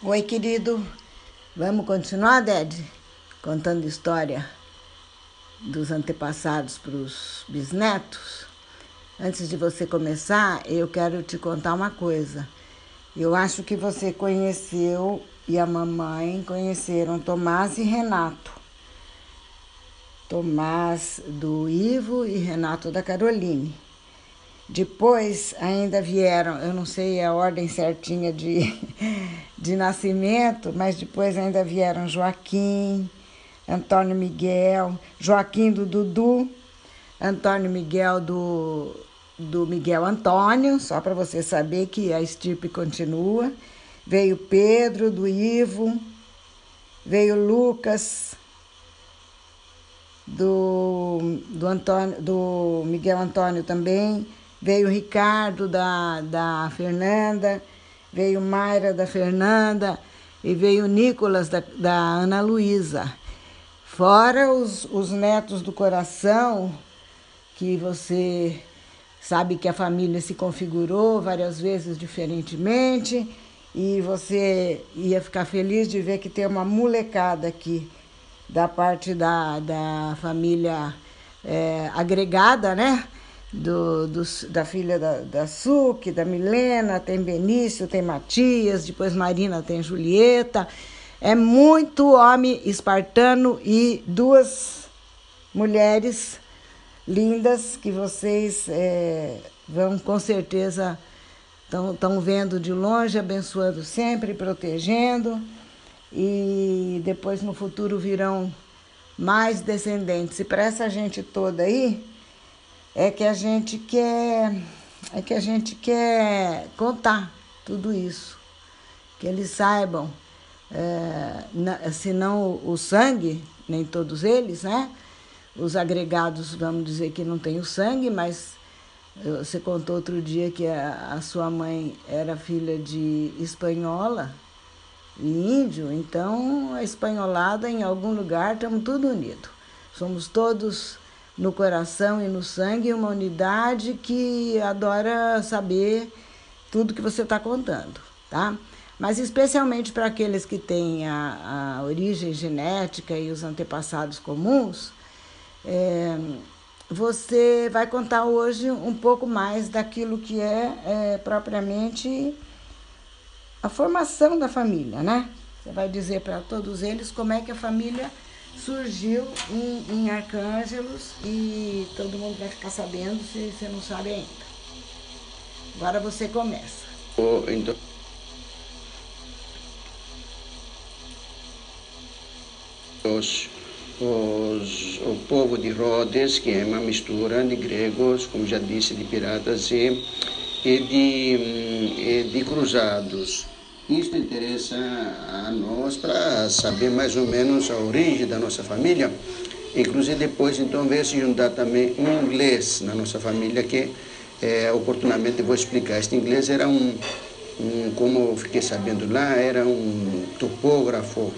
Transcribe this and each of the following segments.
Oi, querido. Vamos continuar, Ded? Contando história dos antepassados para os bisnetos? Antes de você começar, eu quero te contar uma coisa. Eu acho que você conheceu e a mamãe conheceram Tomás e Renato. Tomás do Ivo e Renato da Caroline. Depois ainda vieram, eu não sei a ordem certinha de, de nascimento, mas depois ainda vieram Joaquim, Antônio Miguel, Joaquim do Dudu, Antônio Miguel do, do Miguel Antônio, só para você saber que a estirpe continua. Veio Pedro do Ivo, veio Lucas do, do, Antônio, do Miguel Antônio também veio Ricardo da, da Fernanda, veio Mayra da Fernanda e veio Nicolas da, da Ana Luísa. Fora os, os netos do coração, que você sabe que a família se configurou várias vezes diferentemente e você ia ficar feliz de ver que tem uma molecada aqui da parte da, da família é, agregada, né? Do, do, da filha da, da Suque, da Milena, tem Benício, tem Matias, depois Marina tem Julieta. É muito homem espartano e duas mulheres lindas que vocês é, vão com certeza estão vendo de longe, abençoando sempre, protegendo. E depois no futuro virão mais descendentes. E para essa gente toda aí, é que a gente quer é que a gente quer contar tudo isso, que eles saibam, é, se não o sangue, nem todos eles, né? Os agregados, vamos dizer que não tem o sangue, mas você contou outro dia que a, a sua mãe era filha de espanhola e índio, então a espanholada em algum lugar estamos tudo unidos. Somos todos no coração e no sangue, uma unidade que adora saber tudo que você está contando, tá? Mas especialmente para aqueles que têm a, a, origem genética e os antepassados comuns, é, você vai contar hoje um pouco mais daquilo que é, é propriamente a formação da família, né? Você vai dizer para todos eles como é que a família surgiu em, em Arcângelos e todo mundo vai ficar sabendo se você não sabe ainda. Agora você começa. Oh, então... Os, os, o povo de Rhodes, que é uma mistura de gregos, como já disse, de piratas e, e, de, hum, e de cruzados. Isto interessa a nós para saber mais ou menos a origem da nossa família. Inclusive depois então veio se juntar também um inglês na nossa família que é, oportunamente vou explicar. Este inglês era um, um, como eu fiquei sabendo lá, era um topógrafo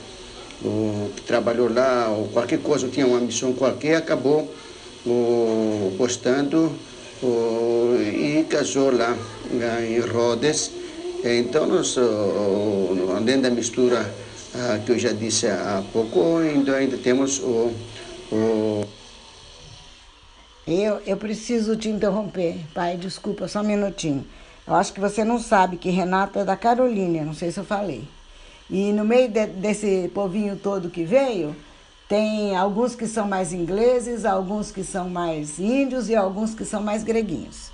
o, que trabalhou lá, ou qualquer coisa, tinha uma missão qualquer, acabou o, postando o, e casou lá em Rhodes então, nós, além da mistura ah, que eu já disse há pouco, ainda, ainda temos o, o... Eu, eu preciso te interromper, pai, desculpa, só um minutinho. Eu acho que você não sabe que Renata é da Carolina, não sei se eu falei. E no meio de, desse povinho todo que veio, tem alguns que são mais ingleses, alguns que são mais índios e alguns que são mais greguinhos,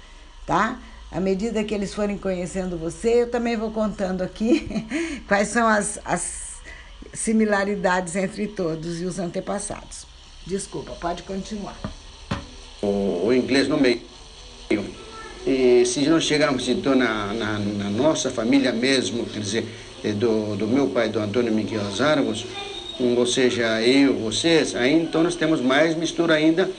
tá? À medida que eles forem conhecendo você, eu também vou contando aqui quais são as, as similaridades entre todos e os antepassados. Desculpa, pode continuar. O, o inglês no meio. E se nós chegarmos então na, na, na, nossa família mesmo, quer dizer, eh, do, do meu pai, do Antônio Miguel Zargos, ou seja, eu, vocês, aí então nós temos mais mistura ainda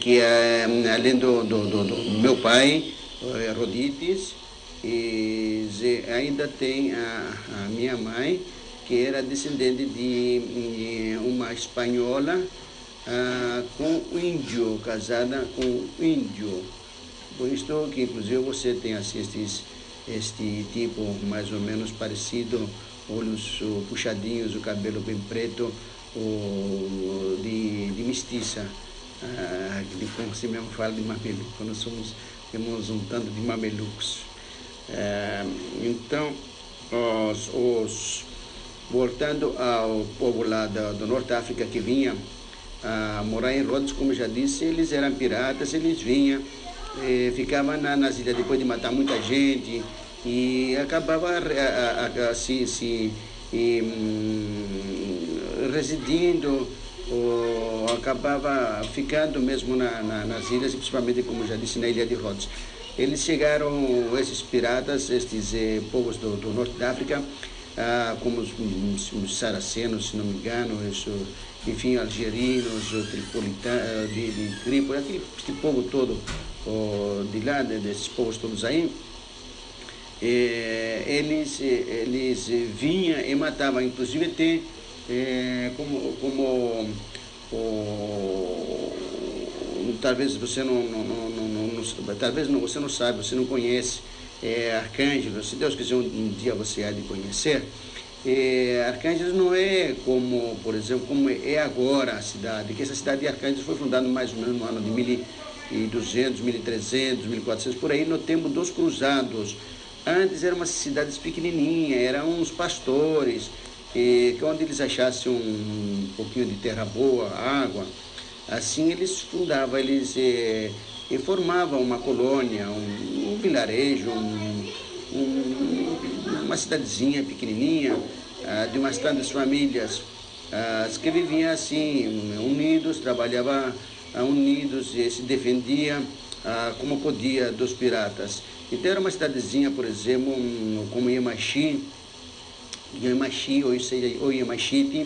que é, além do, do, do, do meu pai, é, Rodites, e ainda tem a, a, minha mãe, que era descendente de, de uma espanhola ah, com índio, casada com índio. Por isso que inclusive você tem assim, este tipo mais ou menos parecido, olhos puxadinhos, o cabelo bem preto, o, de, de mestiça. Ah, como se mesmo fala de mameluco, nós somos, temos um tanto de mamelucos. Ah, então, os, os, voltando ao povo lá do, do Norte África que vinha morar em Rhodes, como já disse, eles eram piratas, eles vinham, eh, ficavam na, nas ilhas depois de matar muita gente e acabava a, a, a, se, se e, hum, residindo ou acabava ficando mesmo na, na, nas ilhas, principalmente, como já disse, na ilha de Rhodes. Eles chegaram, esses piratas, estes eh, povos do, do norte da África, ah, como os, os, saracenos, se não me engano, isso, enfim, algerinos, tripolitanos, de, de Trípoli, aquele este povo todo oh, de lá, desses povos todos aí, eh, eles, eles vinham e matavam, inclusive tem eh, como, como oh, talvez você não, não, não, não, talvez não, você não sabe, você não conhece é, Arcângelos, se Deus quiser um dia você há de conhecer, é, não é como, por exemplo, como é agora a cidade, que essa cidade de Arcângelos foi fundada mais ou menos no ano de 1200, 1300, 1400, por aí nós temos dois cruzados. Antes eram umas cidades pequenininhas, eram uns pastores, que onde eles achassem um pouquinho de terra boa, água, assim eles fundavam, eles eh, formavam uma colônia, um, um vilarejo, um, um, uma cidadezinha pequenininha, ah, de umas tantas famílias ah, que viviam assim, unidos, trabalhavam ah, unidos e se defendiam ah, como podia dos piratas. Então era uma cidadezinha, por exemplo, como Yamashi, Yamashi ou, ou Yamashite,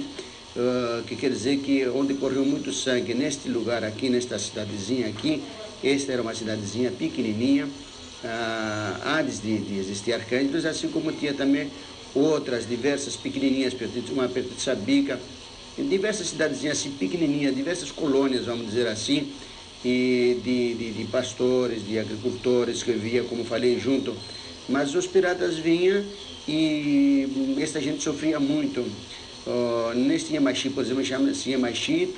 uh, que quer dizer que onde correu muito sangue, neste lugar aqui, nesta cidadezinha aqui, esta era uma cidadezinha pequenininha, uh, antes de, de existir Arcângelos, assim como tinha também outras diversas pequenininhas, uma perto de Sabica, diversas cidadezinhas assim pequenininhas, diversas colônias, vamos dizer assim, e de, de, de pastores, de agricultores que vivia, como falei, junto. Mas os piratas vinham e esta gente sofria muito. Uh, neste Yamashi, por exemplo, chama-se Yamashi,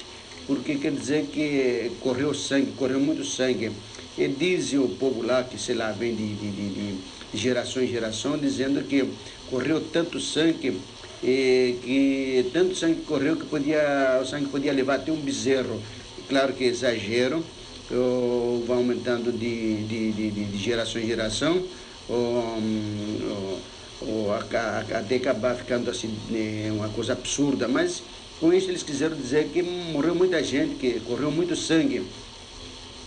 porque quer dizer que correu sangue, correu muito sangue. E dizem o povo lá, que sei lá, vem de, de, de, de geração em geração, dizendo que correu tanto sangue, que tanto sangue correu que podia, o sangue podia levar até um bezerro. Claro que exagero, uh, vai aumentando de, de, de, de, geração em geração. Um, ou até acabar ficando assim né, uma coisa absurda, mas com isso eles quiseram dizer que morreu muita gente, que correu muito sangue.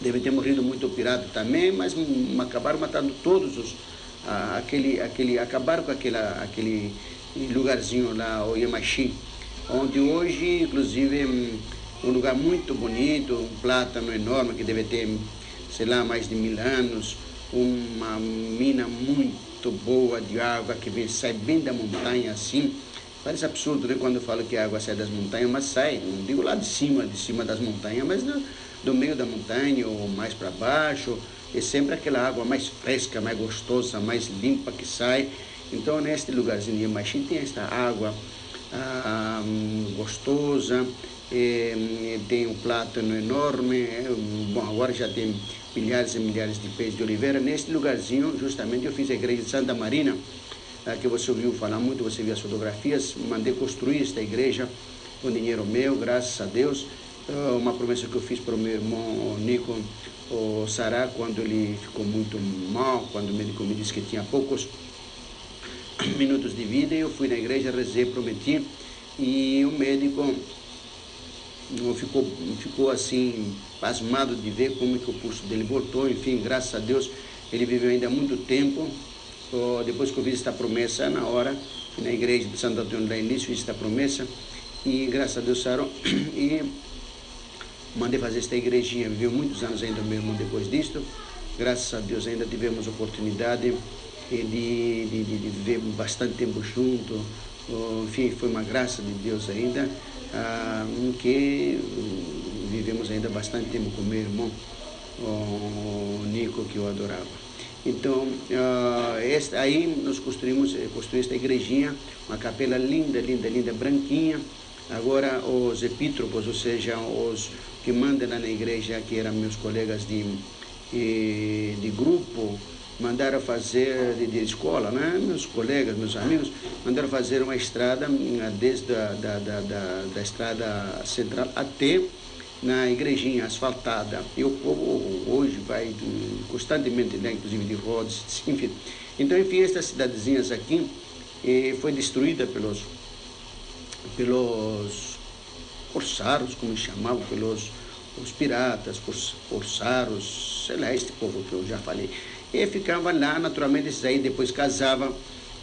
Deve ter morrido muito pirata também, mas acabaram matando todos os aquele aquele acabaram com aquela aquele lugarzinho lá o Yamashi, onde hoje inclusive um lugar muito bonito, um plátano enorme que deve ter sei lá mais de mil anos, uma mina muito boa de água que vem, sai bem da montanha assim. Parece absurdo né, quando eu falo que a água sai das montanhas, mas sai, não digo lá de cima, de cima das montanhas, mas do, do meio da montanha ou mais para baixo. É sempre aquela água mais fresca, mais gostosa, mais limpa que sai. Então, neste lugarzinho de Yamashi tem esta água ah, gostosa, é, tem um plátano enorme. É, bom, agora já tem milhares e milhares de pés de oliveira. Neste lugarzinho, justamente, eu fiz a igreja de Santa Marina, que você ouviu falar muito, você viu as fotografias. Mandei construir esta igreja com dinheiro meu, graças a Deus. Eh, uma promessa que eu fiz para o meu irmão Nico o Sará, quando ele ficou muito mal, quando o médico me disse que tinha poucos minutos de vida, eu fui na igreja, rezei, prometi, e o médico ficou, ficou assim, pasmado de ver como é que o pulso dele voltou, enfim, graças a Deus, ele viveu ainda muito tempo. depois que eu fiz esta promessa, na hora, na igreja de Santo Antônio da Início, fiz esta promessa, e graças a Deus sarou, e mandei fazer esta igrejinha, viveu muitos anos ainda meu irmão depois disto, graças a Deus ainda tivemos oportunidade de, de, de, de viver bastante tempo junto, enfim, foi uma graça de Deus ainda, ah, que vivemos ainda bastante tempo com meu irmão, o Nico, que eu adorava. Então, uh, esta, aí nós construímos, eh, construímos esta igrejinha, uma capela linda, linda, linda, branquinha. Agora os epítropos, ou seja, os que mandam lá na igreja, que eram meus colegas de, de grupo, mandaram fazer de, de, escola, né? meus colegas, meus amigos, mandaram fazer uma estrada hum, desde a da, da, da, da estrada central até na igrejinha asfaltada. E o povo hoje vai constantemente lá, inclusive de rodas, enfim. Então, enfim, estas cidadezinhas aqui eh, foi destruída pelos, pelos corsários, como chamavam, pelos os piratas, corsários, sei lá, este povo que eu já falei. E ficava lá, naturalmente, esses aí depois casavam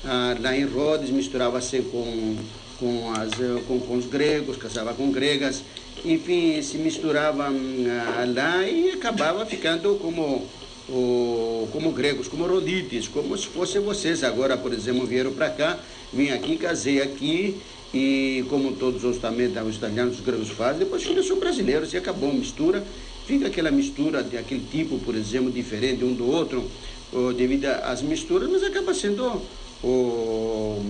ah, lá em Rhodes, misturava-se com, com, as, com, com os gregos, casava com gregas, enfim, se misturavam ah, lá e acabava ficando como, o, como gregos, como rodites, como se fossem vocês. Agora, por exemplo, vieram para cá, vim aqui, casei aqui, e como todos os também os italianos, os gregos fazem, depois filhos são brasileiros e acabou a mistura fica aquela mistura de aquele tipo, por exemplo, diferente um do outro, ou, devido às misturas, mas acaba sendo o,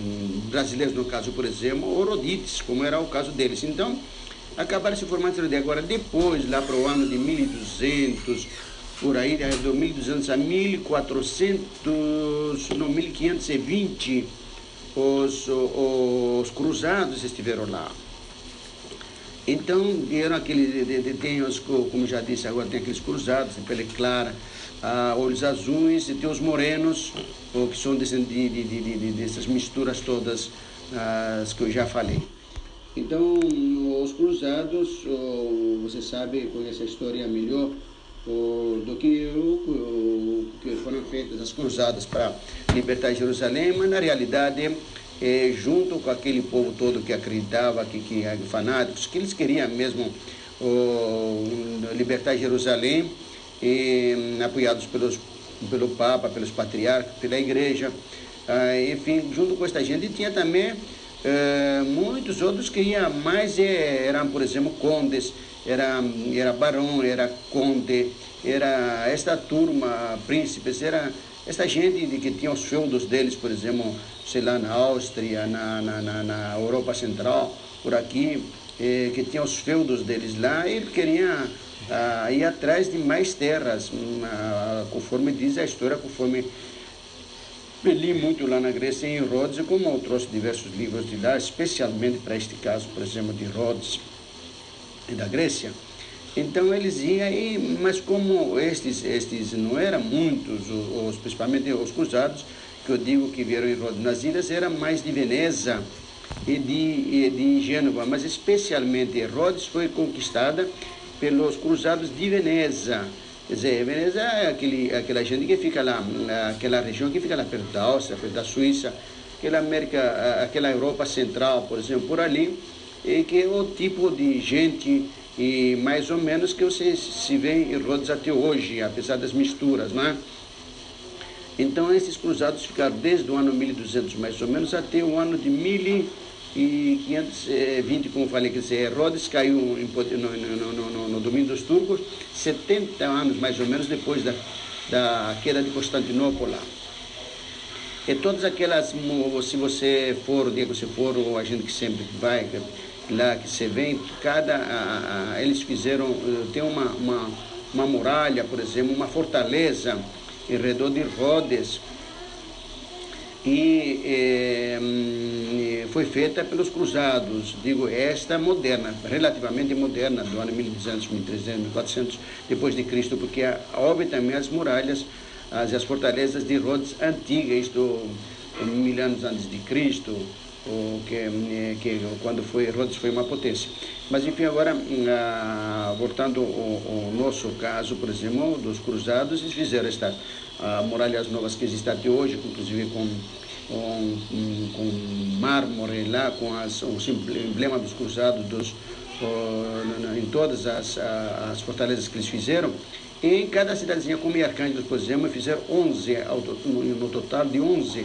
brasileiros, no caso, por exemplo, ou rodites, como era o caso deles. Então, acabaram se formando de agora, depois, lá para o ano de 1200, por aí, de 1200 a 1400, não, 1520, os, os cruzados estiveram lá. Então, vieram aqueles, tem os, como já disse agora, tem aqueles cruzados, de pele clara, ah, olhos azuis, e tem os morenos, que são de, de, de, dessas misturas todas as que eu já falei. Então, os cruzados, você sabe, conhece a história melhor do que eu, que foram feitas as cruzadas para libertar Jerusalém, mas na realidade é, junto com aquele povo todo que acreditava, que, que fanáticos, que eles queriam mesmo libertar Jerusalém, e, apoiados pelos, pelo Papa, pelos patriarcas, pela igreja. Ah, enfim, junto com esta gente tinha também eh, muitos outros que iam mais, eh, eram, por exemplo, condes, era, era barão, era conde, era esta turma, príncipes, era esta gente que tinha os feudos deles, por exemplo, sei lá, na Áustria, na, na, na, na Europa Central, por aqui, eh, que tinha os feudos deles lá, e ele queria ah, ir atrás de mais terras, hum, ah, conforme diz a história, conforme li muito lá na Grécia em Rhodes, como eu trouxe diversos livros de lá, especialmente para este caso, por exemplo, de Rhodes da Grécia. Então eles iam, e, mas como estes, estes não eram muitos, os, principalmente os cruzados, que eu digo que vieram em Rhodes nas ilhas, eram mais de Veneza e de, e de Gênova, mas especialmente Rhodes foi conquistada pelos cruzados de Veneza. Quer dizer, Veneza é aquele, aquela gente que fica lá, aquela região que fica lá perto da Áustria, perto da Suíça, aquela América, aquela Europa Central, por exemplo, por ali, e que é o tipo de gente e mais ou menos que você se vê em Rhodes até hoje, apesar das misturas, né? Então esses cruzados ficaram desde o ano 1200 mais ou menos até o ano de 1520, como falei, que dizer, Rhodes caiu no, no, no, no, domínio dos turcos, 70 anos mais ou menos depois da, da queda de Constantinopla. E todas aquelas, se você for, Diego, se for, ou a gente que sempre vai, lá que você vem, cada, a, a, eles fizeram, eh, tem uma, uma, uma muralha, por exemplo, uma fortaleza em redor de Rhodes, e eh, foi feita pelos cruzados, digo, esta moderna, relativamente moderna, do ano 1200, 1300, 1400 depois de Cristo, porque houve também as muralhas, as, as fortalezas de Rhodes antigas, do mil anos antes de Cristo, que, eh, que quando foi Rhodes foi uma potência. Mas enfim, agora ah, voltando ao, ao, nosso caso, por exemplo, dos cruzados, eles fizeram esta ah, muralhas novas que existem até hoje, inclusive com com, com mármore lá, com as, o emblema dos cruzados dos, em todas as, as fortalezas que eles fizeram. Em cada cidadezinha, como em Arcângelo, por exemplo, fizeram 11, no total de 11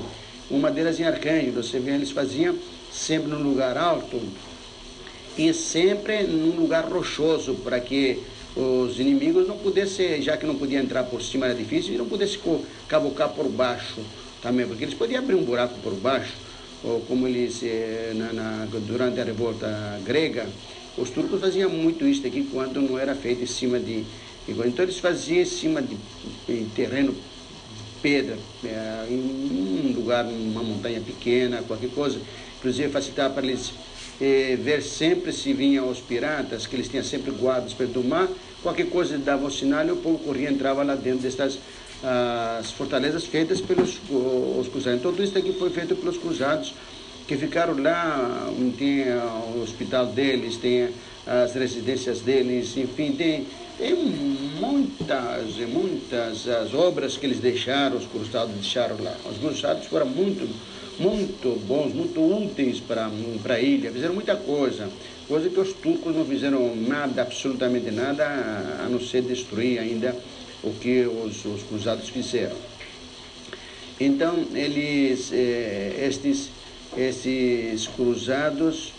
uma delas em Arcângelo, você vê, eles faziam sempre num lugar alto e sempre num lugar rochoso, para que os inimigos não pudessem, já que não podia entrar por cima era difícil, não pudessem cavucar por baixo também, porque eles podiam abrir um buraco por baixo, ou como eles, eh, na, na, durante a revolta grega, os turcos faziam muito isso aqui quando não era feito em cima de. Então eles faziam em cima de em terreno pedra, é, em um lugar, uma montanha pequena, qualquer coisa. Inclusive facilitava para eles é, ver sempre se vinham os piratas, que eles tinham sempre guardas perto do mar. Qualquer coisa dava o sinal e o povo corria entrava lá dentro destas as fortalezas feitas pelos os cruzados. Então tudo isso aqui foi feito pelos cruzados que ficaram lá, tem o hospital deles, tem as residências deles, enfim, tem, tem muitas, muitas as obras que eles deixaram, os cruzados deixaram lá. Os cruzados foram muito, muito bons, muito úteis para a ilha, fizeram muita coisa, coisa que os turcos não fizeram nada, absolutamente nada, a não ser destruir ainda o que os, os cruzados fizeram. Então, eles, eh, estes esses cruzados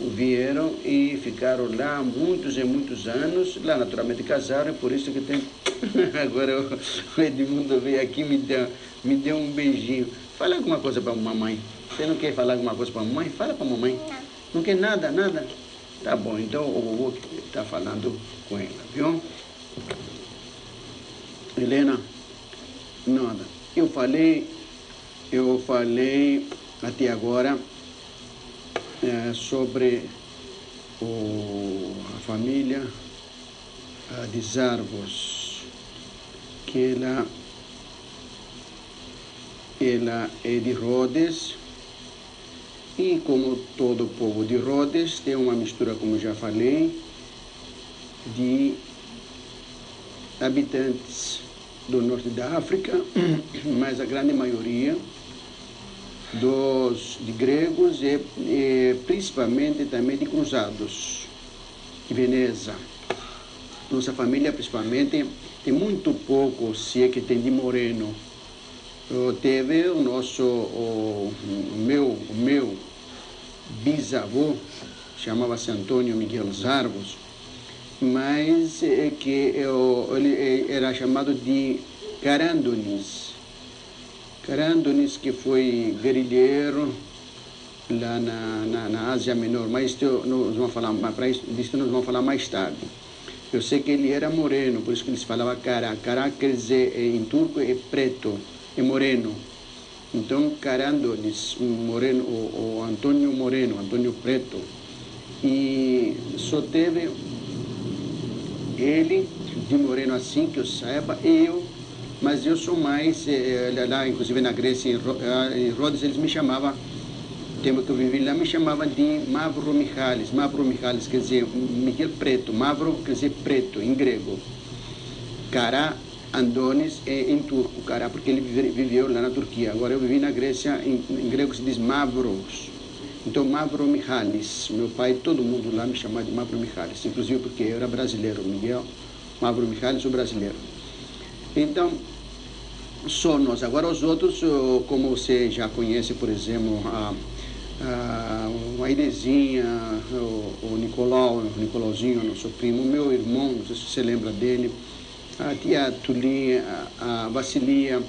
vieram e ficaram lá muitos e muitos anos. Lá, naturalmente, casaram, e por isso que tem. Agora o Edmundo veio aqui me deu, me deu um beijinho. Fala alguma coisa para a mamãe. Você não quer falar alguma coisa para a mamãe? Fala para a mamãe. Não. Não quer nada, nada? Tá bom, então o vovô está falando com ela, viu? Helena, nada. Eu falei, eu falei até agora é, sobre o, a família de Zarvos, que ela, ela é de Rhodes, e como todo o povo de Rhodes, tem uma mistura, como já falei, de habitantes do norte da África, mas a grande maioria dos de gregos e, e principalmente também de cruzados de Veneza. Nossa família principalmente tem muito pouco, se é que tem de moreno. teve o nosso, o, o meu, o meu bisavô, chamava-se Antônio Miguel Zarvos, mas é que eu, ele era chamado de Carandonis Carandonis, que foi guerrilheiro lá na, na, na Ásia Menor, mas isso nós vamos falar, isso, disso nós vamos falar mais tarde. Eu sei que ele era moreno, por isso que eles falavam cara. Cara quer dizer, em turco é preto, é moreno. Então, Carandonis, moreno, o, o Antônio Moreno, Antônio Preto. E só teve ele, de moreno assim, que eu saiba, eu mas eu sou mais, eh, lá inclusive na Grécia, em, eh, em Rhodes, eles me chamavam, tempo que eu vivi lá, me chamavam de Mavro Michalis. Mavro Michalis quer dizer Miguel Preto, Mavro quer dizer preto em grego. Cara Andonis é em turco, cara, porque ele viveu lá na Turquia. Agora eu vivi na Grécia, em, em grego se diz Mavros. Então, Mavro Michalis, meu pai, todo mundo lá me chamava de Mavro Michalis, inclusive porque eu era brasileiro, Miguel Mavro Michalis, o brasileiro. Então, só nós. Agora os outros, como você já conhece, por exemplo, a, a, a Inezinha, o, o Nicolau, o Nicolauzinho, nosso primo, meu irmão, não sei se você lembra dele, a tia Tulinha, a, Vassilia,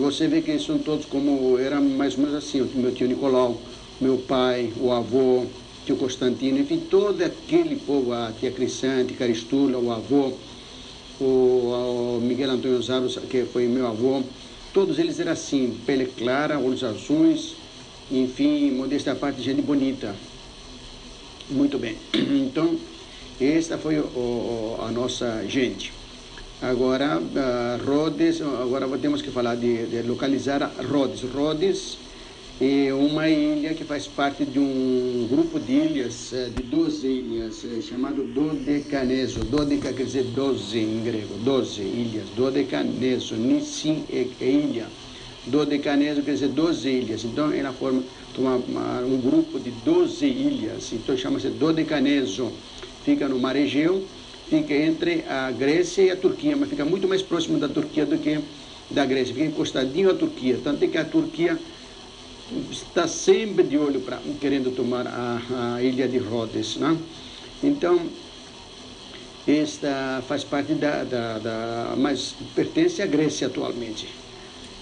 você vê que são todos como, era mais ou menos assim, o meu tio Nicolau, meu pai, o avô, tio Constantino, enfim, todo aquele povo, a tia Crisante, Caristula, o avô, o, o Miguel Antônio Zaros, que foi meu avô, todos eles eram assim, pele clara, olhos azuis, enfim, modesta parte, gente bonita. Muito bem. Então, esta foi o, a nossa gente. Agora, uh, Rhodes, agora temos que falar de, de localizar Rhodes. Rhodes é uma ilha que faz parte de um grupo de ilhas, eh, de 12 ilhas, eh, chamado Dodecaneso. Dodeca quer dizer 12 em grego, 12 ilhas. Dodecaneso, Nissim é, é ilha. Dodecaneso quer dizer 12 ilhas. Então ela forma uma, uma, um grupo de 12 ilhas. Então chama-se Dodecaneso. Fica no Mar Egeu, fica entre a Grécia e a Turquia, mas fica muito mais próximo da Turquia do que da Grécia. Fica encostadinho à Turquia. Tanto é que a Turquia está sempre de olho para querendo tomar a, a ilha de Rhodes, né? Então esta faz parte da, da, da mas pertence à Grécia atualmente.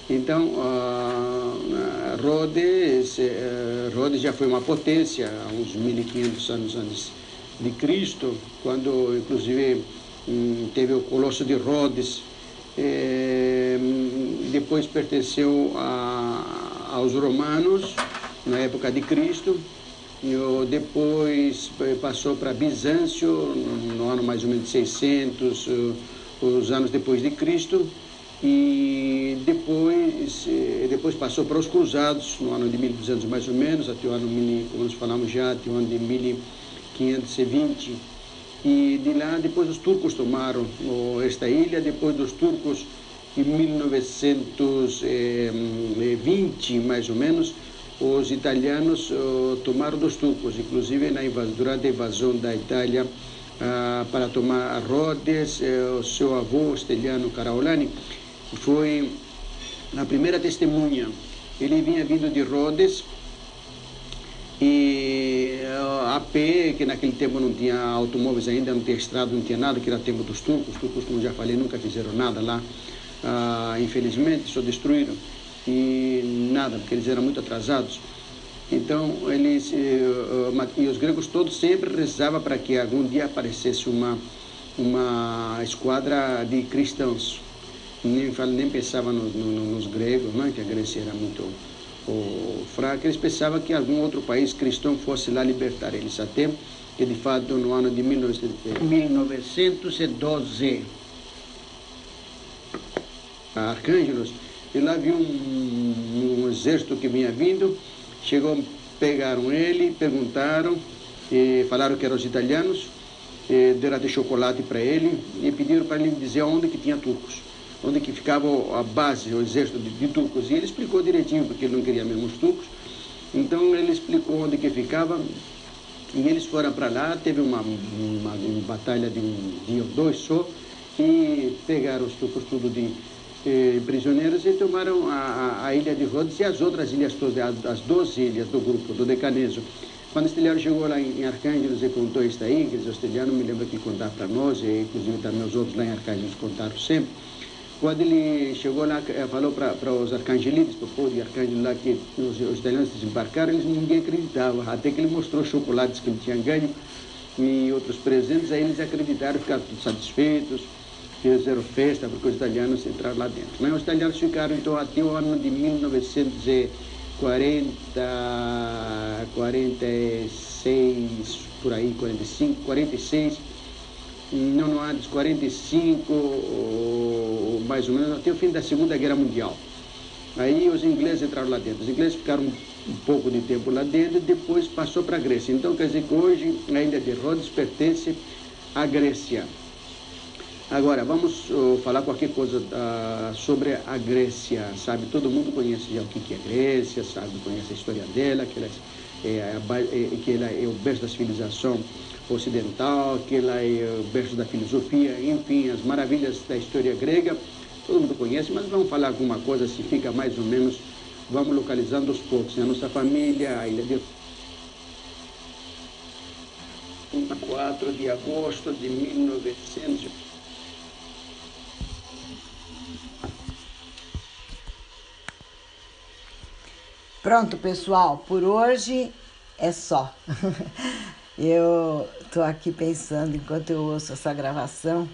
Então, uh, Rhodes, uh, Rhodes já foi uma potência há uns 1500 anos antes de Cristo, quando inclusive um, teve o Colosso de Rhodes, eh, depois pertenceu a, aos romanos na época de Cristo, depois passou para Bizâncio no ano mais ou menos 600, os anos depois de Cristo, e depois, eh, depois passou para os cruzados no ano de 1200 mais ou menos, até o ano, como nós falamos já, até o ano de 1520. E de lá, depois os turcos tomaram esta ilha, depois dos turcos, em 1920 mais ou menos, os italianos uh, tomaram dos turcos, inclusive na durante a invasão da Itália uh, para tomar Rhodes, uh, o seu avô, Steliano Caraolani, foi a primeira testemunha. Ele vinha vindo de Rhodes e a pé, que naquele tempo não tinha automóveis ainda, não tinha estrada, não tinha nada, que era tempo dos turcos. Os turcos, como já falei, nunca fizeram nada lá, infelizmente, só destruíram e nada, porque eles eram muito atrasados. Então, eles, e os gregos todos sempre rezavam para que algum dia aparecesse uma, uma esquadra de cristãos. Nem, nem pensavam no, no, nos gregos, não, que a Grécia era muito fraca, eles pensavam que algum outro país cristão fosse lá libertar eles, até que de fato no ano de 1912, Arcângelos e lá viu um, um exército que vinha vindo, chegou, pegaram ele, perguntaram, e falaram que eram os italianos, deram de chocolate para ele e pediram para ele dizer onde que tinha turcos, onde que ficava a base, o exército de, de turcos. E ele explicou direitinho, porque ele não queria mesmo os turcos. Então ele explicou onde que ficava e eles foram para lá, teve uma, uma, uma, batalha de um dia ou dois só, e pegaram os turcos tudo de eh, prisioneiros e tomaram a, a, a, ilha de Rhodes e as outras ilhas todas, as 12 ilhas do grupo, do Decaneso. Quando o Esteliano chegou lá em, Arcângelos e contou isso aí, que o Esteliano me lembra que contar para nós, e inclusive também os outros lá em Arcângelos contaram sempre. Quando ele chegou lá, eh, falou para os arcangelitos, para o povo de Arcângelos lá, que os, os italianos desembarcaram, eles ninguém acreditava, até que ele mostrou chocolates que ele tinha ganho e outros presentes, aí eles acreditaram, ficaram satisfeitos fizeram festa porque os italianos entraram lá dentro. Mas os italianos ficaram então até o ano de 1940, 46, por aí, 45, 46, não, antes, 45, ou, mais ou menos, até o fim da Segunda Guerra Mundial. Aí os ingleses entraram lá dentro. Os ingleses ficaram um pouco de tempo lá dentro e depois passou para a Grécia. Então quer dizer que hoje a ilha de Rhodes pertence à Grécia. Agora, vamos uh, falar qualquer coisa uh, sobre a Grécia, sabe? Todo mundo conhece já o que é Grécia, sabe? Conhece a história dela, que ela é, é, é, que ela é o berço da civilização ocidental, que ela é o berço da filosofia, enfim, as maravilhas da história grega, todo mundo conhece, mas vamos falar alguma coisa, se fica mais ou menos, vamos localizando aos poucos. A nossa família, a ilha de 4 de agosto de 1900 Pronto, pessoal, por hoje é só. eu estou aqui pensando, enquanto eu ouço essa gravação,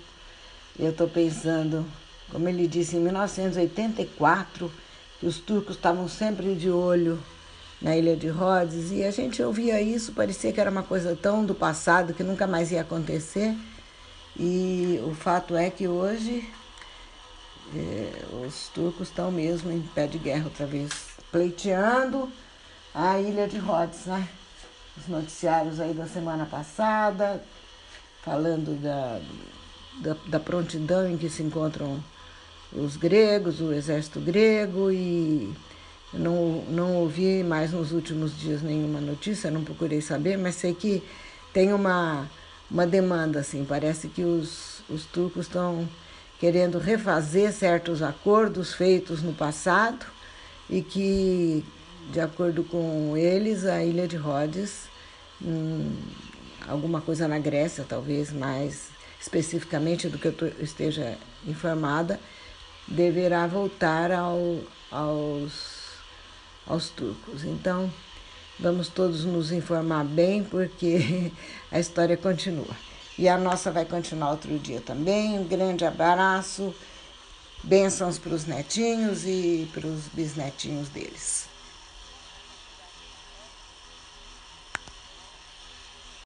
eu estou pensando, como ele disse, em 1984, que os turcos estavam sempre de olho na Ilha de Rhodes, e a gente ouvia isso, parecia que era uma coisa tão do passado que nunca mais ia acontecer. E o fato é que hoje eh, os turcos estão mesmo em pé de guerra outra vez pleiteando a ilha de Rhodes, né? Os noticiários aí da semana passada, falando da, da, da prontidão em que se encontram os gregos, o exército grego, e não, não ouvi mais nos últimos dias nenhuma notícia, não procurei saber, mas sei que tem uma, uma demanda, assim, parece que os, os turcos estão querendo refazer certos acordos feitos no passado e que, de acordo com eles, a ilha de Rhodes, hum, alguma coisa na Grécia talvez, mas especificamente do que eu esteja informada, deverá voltar ao, aos, aos turcos. Então, vamos todos nos informar bem, porque a história continua. E a nossa vai continuar outro dia também. Um grande abraço, bênçãos para os netinhos e para os bisnetinhos deles.